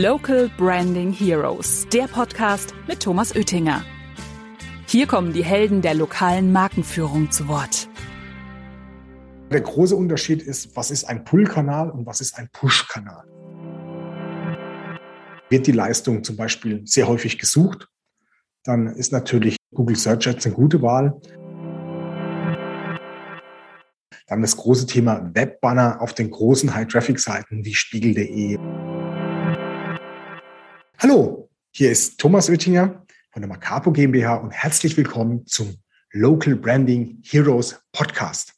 Local Branding Heroes, der Podcast mit Thomas Oettinger. Hier kommen die Helden der lokalen Markenführung zu Wort. Der große Unterschied ist, was ist ein Pull-Kanal und was ist ein Push-Kanal. Wird die Leistung zum Beispiel sehr häufig gesucht, dann ist natürlich Google Search Ads eine gute Wahl. Dann das große Thema Webbanner auf den großen High-Traffic-Seiten wie spiegel.de. Hallo, hier ist Thomas Oettinger von der Macapo GmbH und herzlich willkommen zum Local Branding Heroes Podcast.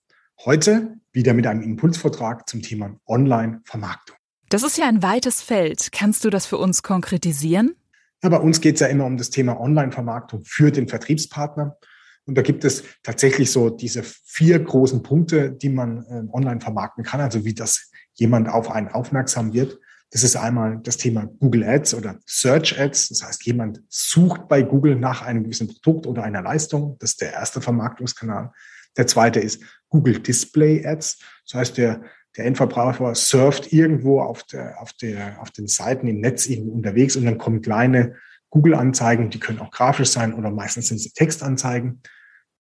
Heute wieder mit einem Impulsvortrag zum Thema Online-Vermarktung. Das ist ja ein weites Feld. Kannst du das für uns konkretisieren? Ja, bei uns geht es ja immer um das Thema Online-Vermarktung für den Vertriebspartner. Und da gibt es tatsächlich so diese vier großen Punkte, die man äh, online vermarkten kann, also wie das jemand auf einen aufmerksam wird. Das ist einmal das Thema Google Ads oder Search Ads. Das heißt, jemand sucht bei Google nach einem gewissen Produkt oder einer Leistung. Das ist der erste Vermarktungskanal. Der zweite ist Google Display Ads. Das heißt, der, der Endverbraucher surft irgendwo auf, der, auf, der, auf den Seiten im Netz irgendwo unterwegs und dann kommen kleine Google-Anzeigen, die können auch grafisch sein oder meistens sind es Textanzeigen.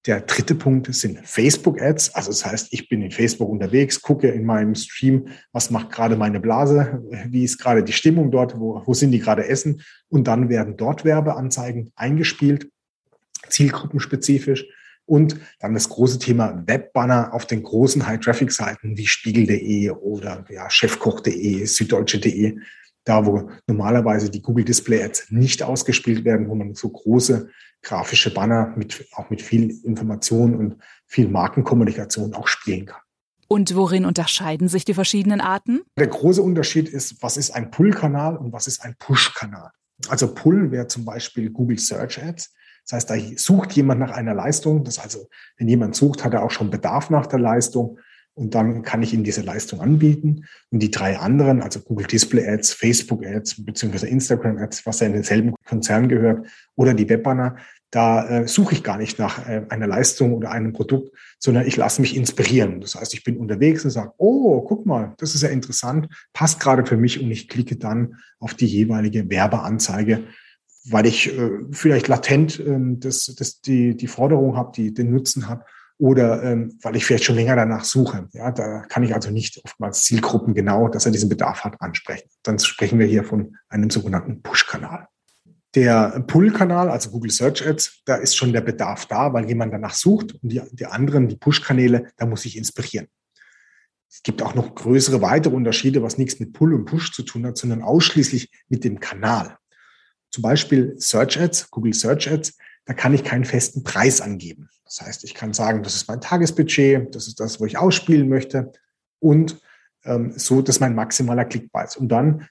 Der dritte Punkt sind Facebook-Ads. Also das heißt, ich bin in Facebook unterwegs, gucke in meinem Stream, was macht gerade meine Blase, wie ist gerade die Stimmung dort, wo, wo sind die gerade essen. Und dann werden dort Werbeanzeigen eingespielt, zielgruppenspezifisch. Und dann das große Thema Webbanner auf den großen High-Traffic-Seiten wie spiegel.de oder ja, chefkoch.de, süddeutsche.de da wo normalerweise die Google Display Ads nicht ausgespielt werden, wo man so große grafische Banner mit, auch mit viel Information und viel Markenkommunikation auch spielen kann. Und worin unterscheiden sich die verschiedenen Arten? Der große Unterschied ist, was ist ein Pull-Kanal und was ist ein Push-Kanal. Also Pull wäre zum Beispiel Google Search Ads. Das heißt, da sucht jemand nach einer Leistung. Das also, wenn jemand sucht, hat er auch schon Bedarf nach der Leistung und dann kann ich Ihnen diese Leistung anbieten. Und die drei anderen, also Google Display Ads, Facebook Ads beziehungsweise Instagram Ads, was ja in denselben Konzern gehört, oder die Webbanner, da äh, suche ich gar nicht nach äh, einer Leistung oder einem Produkt, sondern ich lasse mich inspirieren. Das heißt, ich bin unterwegs und sage, oh, guck mal, das ist ja interessant, passt gerade für mich und ich klicke dann auf die jeweilige Werbeanzeige, weil ich äh, vielleicht latent äh, das, das, die, die Forderung habe, die den Nutzen habe oder ähm, weil ich vielleicht schon länger danach suche. Ja, da kann ich also nicht oftmals Zielgruppen genau, dass er diesen Bedarf hat, ansprechen. Dann sprechen wir hier von einem sogenannten Push-Kanal. Der Pull-Kanal, also Google Search Ads, da ist schon der Bedarf da, weil jemand danach sucht und die, die anderen, die Push-Kanäle, da muss ich inspirieren. Es gibt auch noch größere weitere Unterschiede, was nichts mit Pull und Push zu tun hat, sondern ausschließlich mit dem Kanal. Zum Beispiel Search Ads, Google Search Ads, da kann ich keinen festen Preis angeben. Das heißt, ich kann sagen, das ist mein Tagesbudget, das ist das, wo ich ausspielen möchte und ähm, so, das ist mein maximaler Klickpreis. Und dann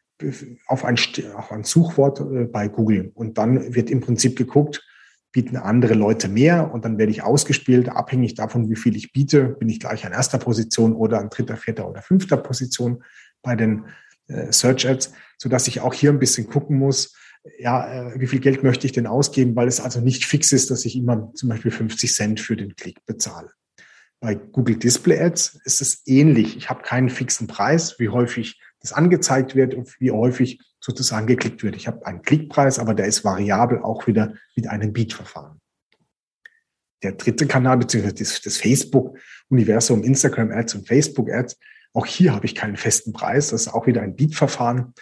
auf ein, auf ein Suchwort äh, bei Google. Und dann wird im Prinzip geguckt, bieten andere Leute mehr und dann werde ich ausgespielt, abhängig davon, wie viel ich biete, bin ich gleich an erster Position oder an dritter, vierter oder fünfter Position bei den äh, Search Ads, sodass ich auch hier ein bisschen gucken muss, ja, äh, wie viel Geld möchte ich denn ausgeben, weil es also nicht fix ist, dass ich immer zum Beispiel 50 Cent für den Klick bezahle. Bei Google Display Ads ist es ähnlich. Ich habe keinen fixen Preis, wie häufig das angezeigt wird und wie häufig sozusagen geklickt wird. Ich habe einen Klickpreis, aber der ist variabel auch wieder mit einem Beat-Verfahren. Der dritte Kanal, beziehungsweise das, das Facebook-Universum, Instagram Ads und Facebook Ads, auch hier habe ich keinen festen Preis. Das ist auch wieder ein Beat-Verfahren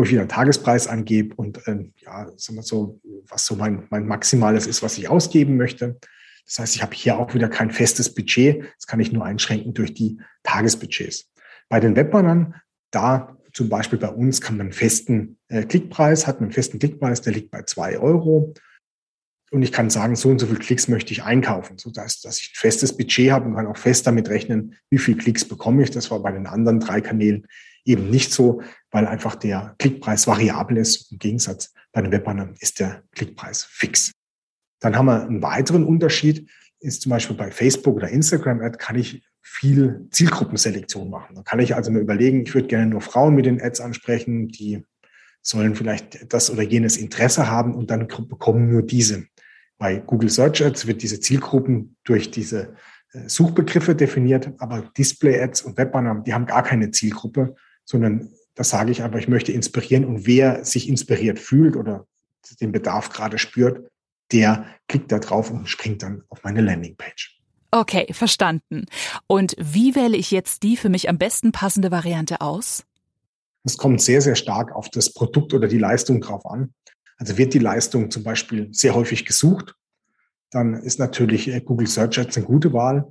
wo ich wieder einen Tagespreis angebe und äh, ja, sagen wir so, was so mein, mein Maximales ist, was ich ausgeben möchte. Das heißt, ich habe hier auch wieder kein festes Budget. Das kann ich nur einschränken durch die Tagesbudgets. Bei den Webbannern, da zum Beispiel bei uns kann man einen festen äh, Klickpreis, hat einen festen Klickpreis, der liegt bei zwei Euro. Und ich kann sagen, so und so viele Klicks möchte ich einkaufen, so dass, dass ich ein festes Budget habe und kann auch fest damit rechnen, wie viele Klicks bekomme ich. Das war bei den anderen drei Kanälen eben nicht so, weil einfach der Klickpreis variabel ist. Im Gegensatz bei den Webbannern ist der Klickpreis fix. Dann haben wir einen weiteren Unterschied, ist zum Beispiel bei Facebook oder Instagram Ad kann ich viel Zielgruppenselektion machen. Da kann ich also mir überlegen, ich würde gerne nur Frauen mit den Ads ansprechen, die sollen vielleicht das oder jenes Interesse haben und dann bekommen nur diese. Bei Google Search Ads wird diese Zielgruppen durch diese äh, Suchbegriffe definiert, aber Display Ads und Webbanner, die haben gar keine Zielgruppe, sondern Da sage ich einfach, ich möchte inspirieren und wer sich inspiriert fühlt oder den Bedarf gerade spürt, der klickt da drauf und springt dann auf meine Landingpage. Okay, verstanden. Und wie wähle ich jetzt die für mich am besten passende Variante aus? Es kommt sehr, sehr stark auf das Produkt oder die Leistung drauf an. Also wird die Leistung zum Beispiel sehr häufig gesucht, dann ist natürlich äh, Google Search Ads eine gute Wahl.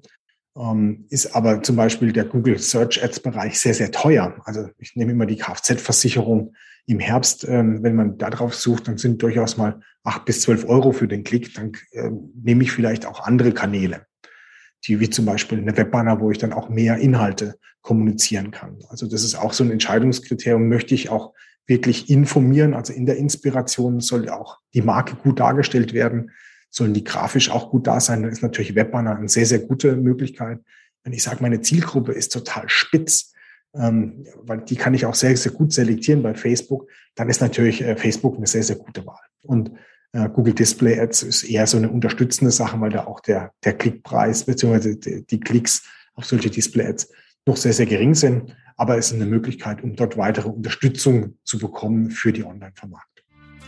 Ähm, ist aber zum Beispiel der Google Search Ads Bereich sehr, sehr teuer. Also ich nehme immer die Kfz-Versicherung im Herbst, ähm, wenn man da drauf sucht, dann sind durchaus mal acht bis zwölf Euro für den Klick. Dann äh, nehme ich vielleicht auch andere Kanäle, die wie zum Beispiel eine Webbanner, wo ich dann auch mehr Inhalte kommunizieren kann. Also das ist auch so ein Entscheidungskriterium. Möchte ich auch wirklich informieren? Also in der Inspiration soll auch die Marke gut dargestellt werden sollen die grafisch auch gut da sein, dann ist natürlich Webbanner eine sehr, sehr gute Möglichkeit. Wenn ich sage, meine Zielgruppe ist total spitz, ähm, weil die kann ich auch sehr, sehr gut selektieren bei Facebook, dann ist natürlich äh, Facebook eine sehr, sehr gute Wahl. Und äh, Google Display Ads ist eher so eine unterstützende Sache, weil da auch der, der Klickpreis bzw. Die, die Klicks auf solche Display Ads noch sehr, sehr gering sind. Aber es ist eine Möglichkeit, um dort weitere Unterstützung zu bekommen für die Online-Vermarktung.